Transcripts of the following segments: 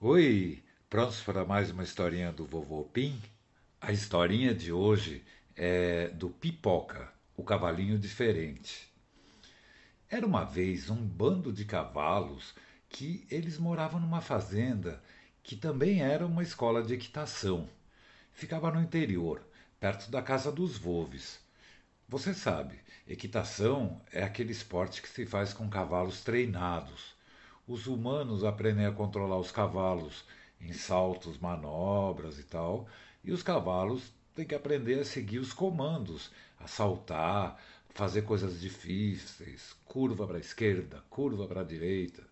Oi, prontos para mais uma historinha do Vovô Pim? A historinha de hoje é do Pipoca, o cavalinho diferente. Era uma vez um bando de cavalos que eles moravam numa fazenda que também era uma escola de equitação. Ficava no interior, perto da casa dos Volves. Você sabe, equitação é aquele esporte que se faz com cavalos treinados. Os humanos aprendem a controlar os cavalos em saltos, manobras e tal, e os cavalos têm que aprender a seguir os comandos, a saltar, fazer coisas difíceis, curva para a esquerda, curva para a direita.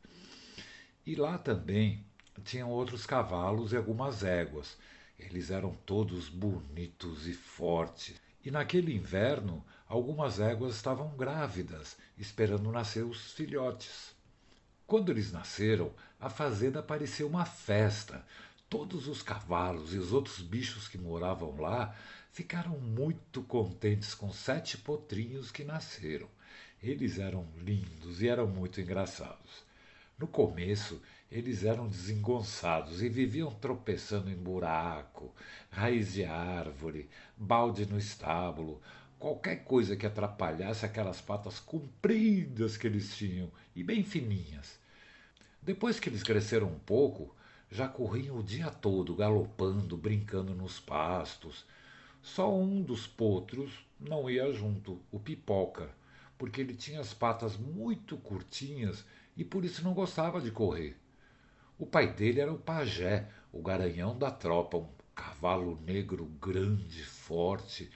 E lá também tinham outros cavalos e algumas éguas. Eles eram todos bonitos e fortes. E naquele inverno, algumas éguas estavam grávidas, esperando nascer os filhotes. Quando eles nasceram, a fazenda parecia uma festa. Todos os cavalos e os outros bichos que moravam lá ficaram muito contentes com sete potrinhos que nasceram. Eles eram lindos e eram muito engraçados. No começo, eles eram desengonçados e viviam tropeçando em buraco, raiz de árvore, balde no estábulo, qualquer coisa que atrapalhasse aquelas patas compridas que eles tinham e bem fininhas. Depois que eles cresceram um pouco, já corriam o dia todo, galopando, brincando nos pastos. Só um dos potros não ia junto, o pipoca, porque ele tinha as patas muito curtinhas e por isso não gostava de correr. O pai dele era o pajé, o garanhão da tropa, um cavalo negro grande, forte,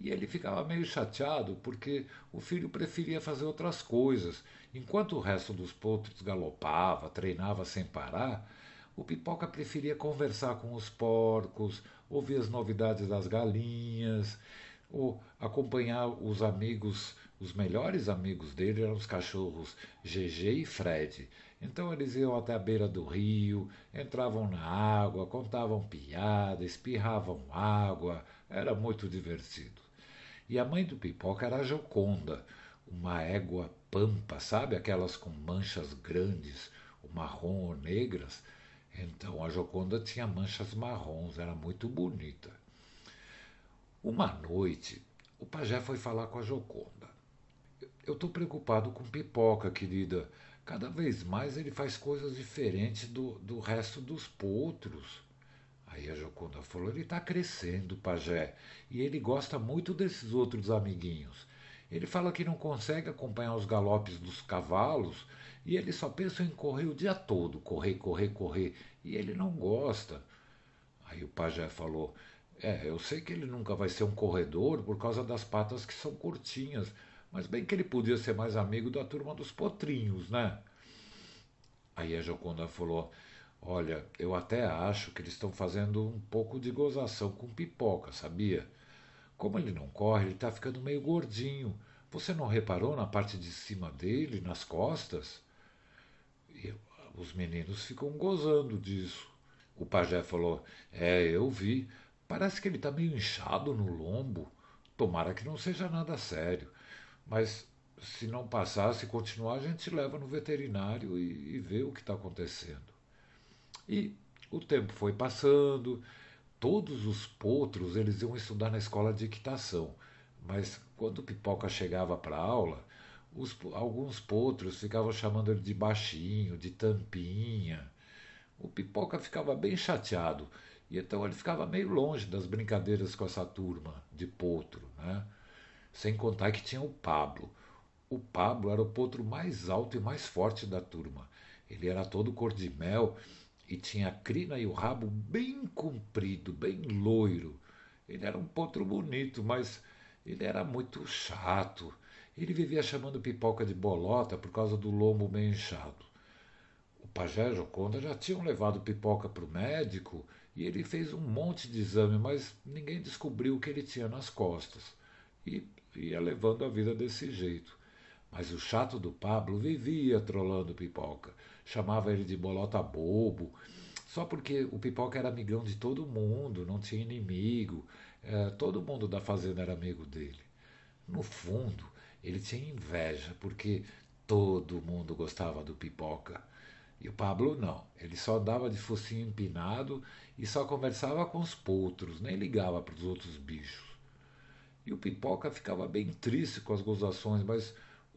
e ele ficava meio chateado porque o filho preferia fazer outras coisas. Enquanto o resto dos potros galopava, treinava sem parar, o pipoca preferia conversar com os porcos, ouvir as novidades das galinhas, ou acompanhar os amigos, os melhores amigos dele eram os cachorros GG e Fred. Então eles iam até a beira do rio, entravam na água, contavam piada, espirravam água, era muito divertido. E a mãe do Pipoca era a Joconda, uma égua pampa, sabe aquelas com manchas grandes, ou marrom ou negras? Então a Joconda tinha manchas marrons, era muito bonita. Uma noite, o pajé foi falar com a Joconda. Eu estou preocupado com Pipoca, querida. Cada vez mais ele faz coisas diferentes do, do resto dos potros. Aí a Jocunda falou: ele está crescendo, pajé, e ele gosta muito desses outros amiguinhos. Ele fala que não consegue acompanhar os galopes dos cavalos e ele só pensa em correr o dia todo correr, correr, correr e ele não gosta. Aí o pajé falou: É, eu sei que ele nunca vai ser um corredor por causa das patas que são curtinhas, mas bem que ele podia ser mais amigo da turma dos potrinhos, né? Aí a Joconda falou: Olha, eu até acho que eles estão fazendo um pouco de gozação com pipoca, sabia? Como ele não corre, ele está ficando meio gordinho. Você não reparou na parte de cima dele, nas costas? E os meninos ficam gozando disso. O pajé falou: É, eu vi. Parece que ele está meio inchado no lombo. Tomara que não seja nada sério. Mas se não passar, se continuar, a gente leva no veterinário e, e vê o que está acontecendo. E o tempo foi passando, todos os potros eles iam estudar na escola de equitação, mas quando o Pipoca chegava para a aula, os, alguns potros ficavam chamando ele de baixinho, de tampinha. O Pipoca ficava bem chateado, e então ele ficava meio longe das brincadeiras com essa turma de potro, né? Sem contar que tinha o Pablo. O Pablo era o potro mais alto e mais forte da turma. Ele era todo cor de mel e tinha a crina e o rabo bem comprido, bem loiro. Ele era um potro bonito, mas ele era muito chato. Ele vivia chamando pipoca de bolota por causa do lombo bem inchado. O pajé e Joconda já tinham levado pipoca para o médico e ele fez um monte de exame, mas ninguém descobriu o que ele tinha nas costas. E ia levando a vida desse jeito. Mas o chato do Pablo vivia trolando Pipoca. Chamava ele de bolota bobo, só porque o Pipoca era amigão de todo mundo, não tinha inimigo. É, todo mundo da fazenda era amigo dele. No fundo, ele tinha inveja, porque todo mundo gostava do Pipoca. E o Pablo não. Ele só andava de focinho empinado e só conversava com os potros, nem ligava para os outros bichos. E o Pipoca ficava bem triste com as gozações, mas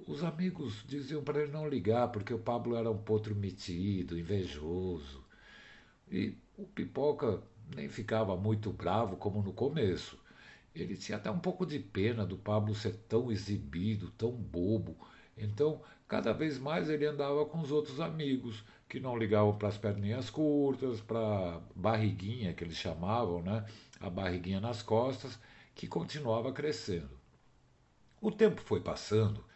os amigos diziam para ele não ligar, porque o Pablo era um potro metido, invejoso. E o Pipoca nem ficava muito bravo como no começo. Ele tinha até um pouco de pena do Pablo ser tão exibido, tão bobo. Então, cada vez mais ele andava com os outros amigos, que não ligavam para as perninhas curtas, para a barriguinha que eles chamavam, né? A barriguinha nas costas, que continuava crescendo. O tempo foi passando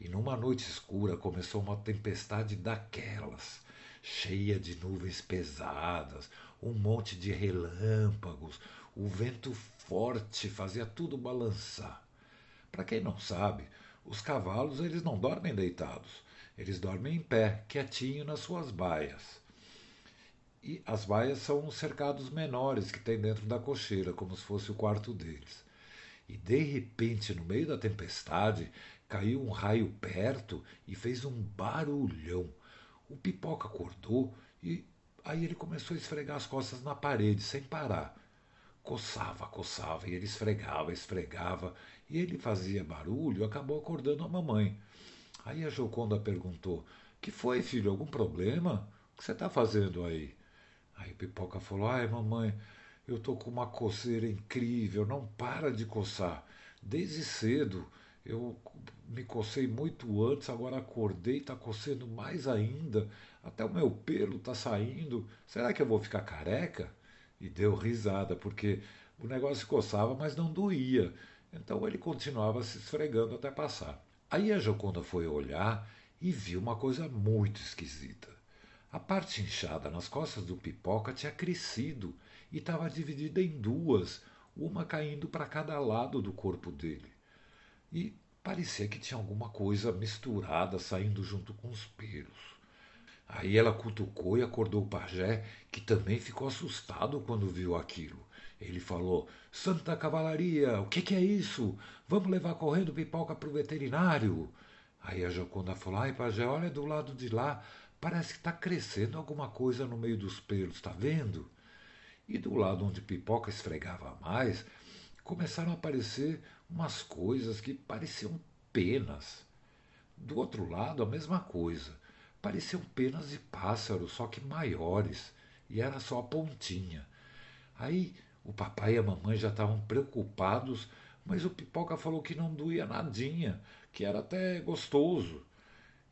e numa noite escura começou uma tempestade daquelas, cheia de nuvens pesadas, um monte de relâmpagos, o vento forte fazia tudo balançar. Para quem não sabe, os cavalos eles não dormem deitados, eles dormem em pé, quietinho nas suas baias. E as baias são os cercados menores que tem dentro da cocheira, como se fosse o quarto deles. E de repente, no meio da tempestade, caiu um raio perto e fez um barulhão. O pipoca acordou e aí ele começou a esfregar as costas na parede sem parar. Coçava, coçava, e ele esfregava, esfregava, e ele fazia barulho e acabou acordando a mamãe. Aí a Joconda perguntou: Que foi, filho? Algum problema? O que você está fazendo aí? Aí o Pipoca falou: Ai, mamãe, eu tô com uma coceira incrível, não para de coçar. Desde cedo eu me cocei muito antes, agora acordei, está coçando mais ainda. Até o meu pelo está saindo. Será que eu vou ficar careca? E deu risada, porque o negócio coçava, mas não doía. Então ele continuava se esfregando até passar. Aí a Joconda foi olhar e viu uma coisa muito esquisita. A parte inchada nas costas do pipoca tinha crescido e estava dividida em duas, uma caindo para cada lado do corpo dele. E parecia que tinha alguma coisa misturada saindo junto com os pelos. Aí ela cutucou e acordou o pajé, que também ficou assustado quando viu aquilo. Ele falou: Santa Cavalaria, o que, que é isso? Vamos levar correndo pipoca para o veterinário. Aí a Joconda falou: Ai, pajé, olha do lado de lá, parece que está crescendo alguma coisa no meio dos pelos, está vendo? E do lado onde Pipoca esfregava mais, começaram a aparecer umas coisas que pareciam penas. Do outro lado, a mesma coisa. Pareciam penas de pássaro, só que maiores, e era só a pontinha. Aí o papai e a mamãe já estavam preocupados, mas o Pipoca falou que não doía nadinha, que era até gostoso.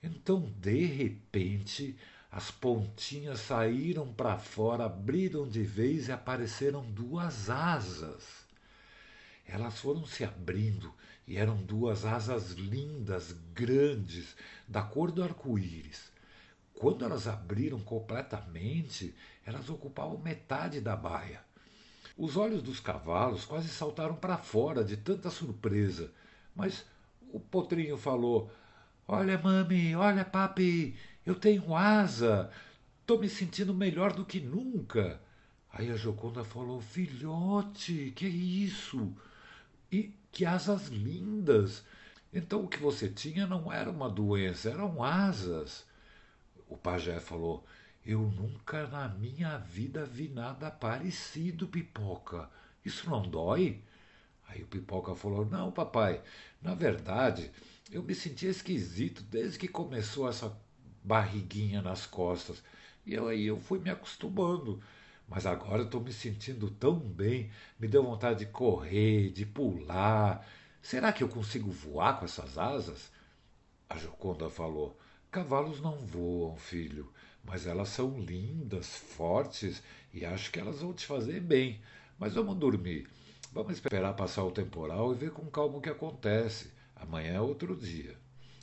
Então, de repente, as pontinhas saíram para fora, abriram de vez e apareceram duas asas. Elas foram se abrindo e eram duas asas lindas, grandes, da cor do arco-íris. Quando elas abriram completamente, elas ocupavam metade da baia. Os olhos dos cavalos quase saltaram para fora de tanta surpresa, mas o potrinho falou: Olha, mami, olha, papi, eu tenho asa. Tô me sentindo melhor do que nunca. Aí a Joconda falou: Filhote, que é isso? E que asas lindas! Então o que você tinha não era uma doença, eram asas. O pajé falou: Eu nunca na minha vida vi nada parecido, pipoca. Isso não dói? Aí o pipoca falou: Não, papai, na verdade, eu me sentia esquisito desde que começou essa barriguinha nas costas. E aí eu fui me acostumando. Mas agora estou me sentindo tão bem, me deu vontade de correr, de pular. Será que eu consigo voar com essas asas? A Joconda falou: Cavalos não voam, filho, mas elas são lindas, fortes e acho que elas vão te fazer bem. Mas vamos dormir. Vamos esperar passar o temporal e ver com calma o que acontece. Amanhã é outro dia.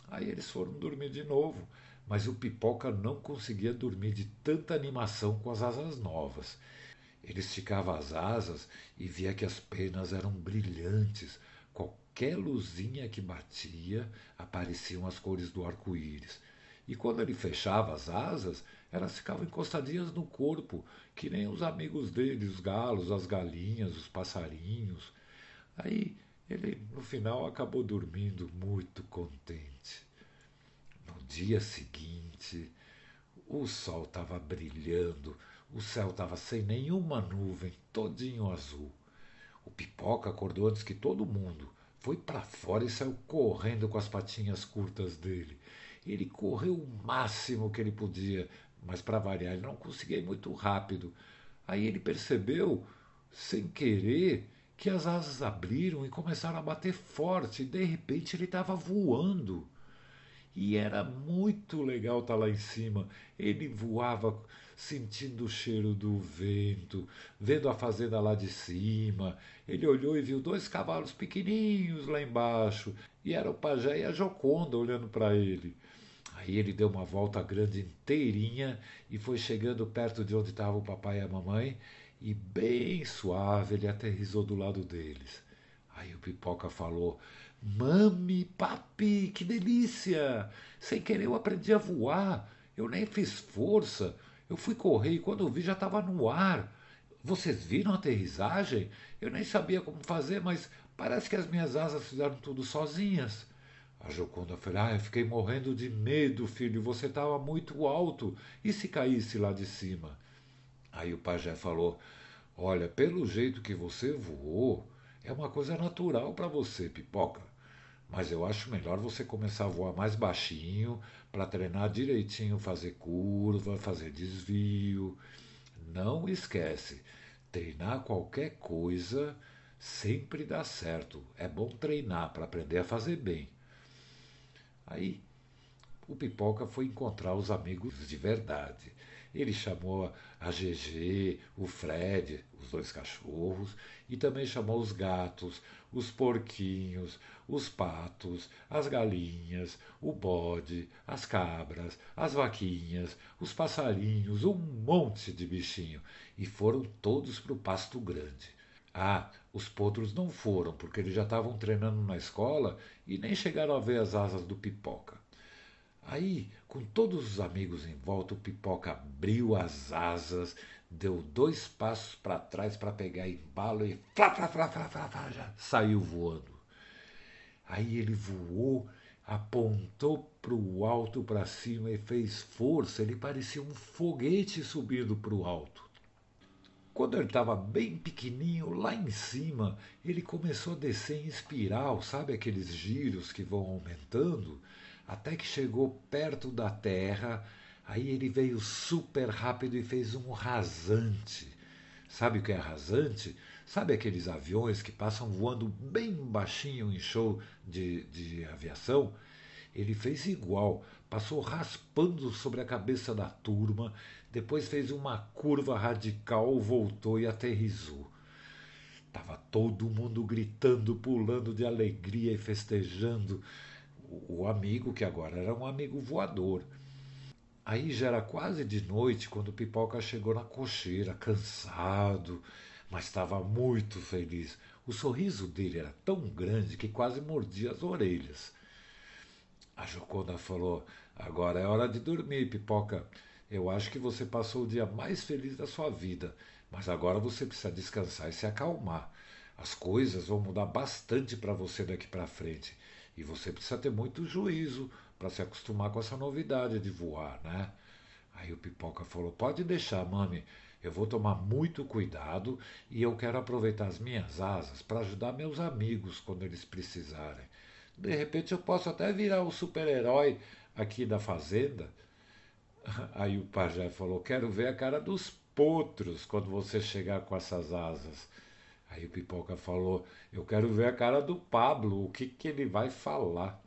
Aí eles foram dormir de novo mas o Pipoca não conseguia dormir de tanta animação com as asas novas. Ele esticava as asas e via que as penas eram brilhantes. Qualquer luzinha que batia, apareciam as cores do arco-íris. E quando ele fechava as asas, elas ficavam encostadinhas no corpo, que nem os amigos dele, os galos, as galinhas, os passarinhos. Aí ele, no final, acabou dormindo muito contente dia seguinte, O sol estava brilhando, o céu estava sem nenhuma nuvem, todinho azul. O pipoca acordou antes que todo mundo. Foi para fora e saiu correndo com as patinhas curtas dele. Ele correu o máximo que ele podia, mas para variar, ele não conseguia ir muito rápido. Aí ele percebeu, sem querer, que as asas abriram e começaram a bater forte. E de repente ele estava voando. E era muito legal estar tá lá em cima. Ele voava sentindo o cheiro do vento, vendo a fazenda lá de cima. Ele olhou e viu dois cavalos pequeninhos lá embaixo. E era o pajé e a Joconda olhando para ele. Aí ele deu uma volta grande inteirinha e foi chegando perto de onde estavam o papai e a mamãe. E bem suave ele aterrizou do lado deles. Aí o Pipoca falou: Mami, papi, que delícia! Sem querer eu aprendi a voar. Eu nem fiz força. Eu fui correr e quando eu vi já estava no ar. Vocês viram a aterrissagem? Eu nem sabia como fazer, mas parece que as minhas asas fizeram tudo sozinhas. A Joconda falou: Ah, eu fiquei morrendo de medo, filho. Você estava muito alto. E se caísse lá de cima? Aí o pajé falou: Olha, pelo jeito que você voou, é uma coisa natural para você, pipoca. Mas eu acho melhor você começar a voar mais baixinho para treinar direitinho, fazer curva, fazer desvio. Não esquece, treinar qualquer coisa sempre dá certo. É bom treinar para aprender a fazer bem. Aí o Pipoca foi encontrar os amigos de verdade. Ele chamou a GG, o Fred, os dois cachorros, e também chamou os gatos, os porquinhos, os patos, as galinhas, o bode, as cabras, as vaquinhas, os passarinhos, um monte de bichinho, e foram todos para o pasto grande. Ah, os potros não foram, porque eles já estavam treinando na escola e nem chegaram a ver as asas do pipoca. Aí, com todos os amigos em volta, o pipoca abriu as asas, deu dois passos para trás para pegar embalo e flá, flá, flá, flá, flá, flá, já saiu voando. Aí ele voou, apontou para o alto, para cima e fez força. Ele parecia um foguete subindo para o alto. Quando ele estava bem pequenininho, lá em cima, ele começou a descer em espiral, sabe aqueles giros que vão aumentando? Até que chegou perto da terra. Aí ele veio super rápido e fez um rasante. Sabe o que é rasante? Sabe aqueles aviões que passam voando bem baixinho em show de, de aviação? Ele fez igual, passou raspando sobre a cabeça da turma, depois fez uma curva radical, voltou e aterrizou. Tava todo mundo gritando, pulando de alegria e festejando o amigo, que agora era um amigo voador. Aí já era quase de noite quando o Pipoca chegou na cocheira, cansado, mas estava muito feliz. O sorriso dele era tão grande que quase mordia as orelhas. A Joconda falou: Agora é hora de dormir, Pipoca. Eu acho que você passou o dia mais feliz da sua vida, mas agora você precisa descansar e se acalmar. As coisas vão mudar bastante para você daqui para frente. E você precisa ter muito juízo para se acostumar com essa novidade de voar, né? Aí o Pipoca falou: Pode deixar, mami. Eu vou tomar muito cuidado e eu quero aproveitar as minhas asas para ajudar meus amigos quando eles precisarem. De repente eu posso até virar o super-herói aqui da fazenda. Aí o pajé falou: Quero ver a cara dos potros quando você chegar com essas asas. Aí o Pipoca falou: Eu quero ver a cara do Pablo, o que, que ele vai falar.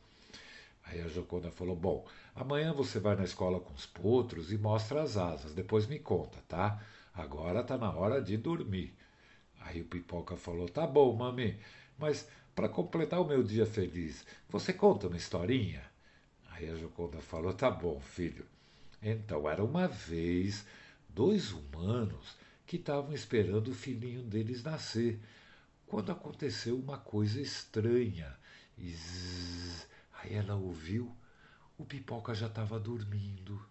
Aí a Joconda falou: Bom, amanhã você vai na escola com os potros e mostra as asas, depois me conta, tá? Agora tá na hora de dormir. Aí o Pipoca falou: Tá bom, mami, mas para completar o meu dia feliz, você conta uma historinha? Aí a Joconda falou: Tá bom, filho. Então, era uma vez dois humanos que estavam esperando o filhinho deles nascer, quando aconteceu uma coisa estranha. E zzz, aí ela ouviu, o Pipoca já estava dormindo.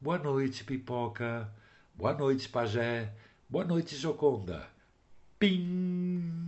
Boa noite, Pipoca. Boa noite, Pajé. Boa noite, Joconda. Pim!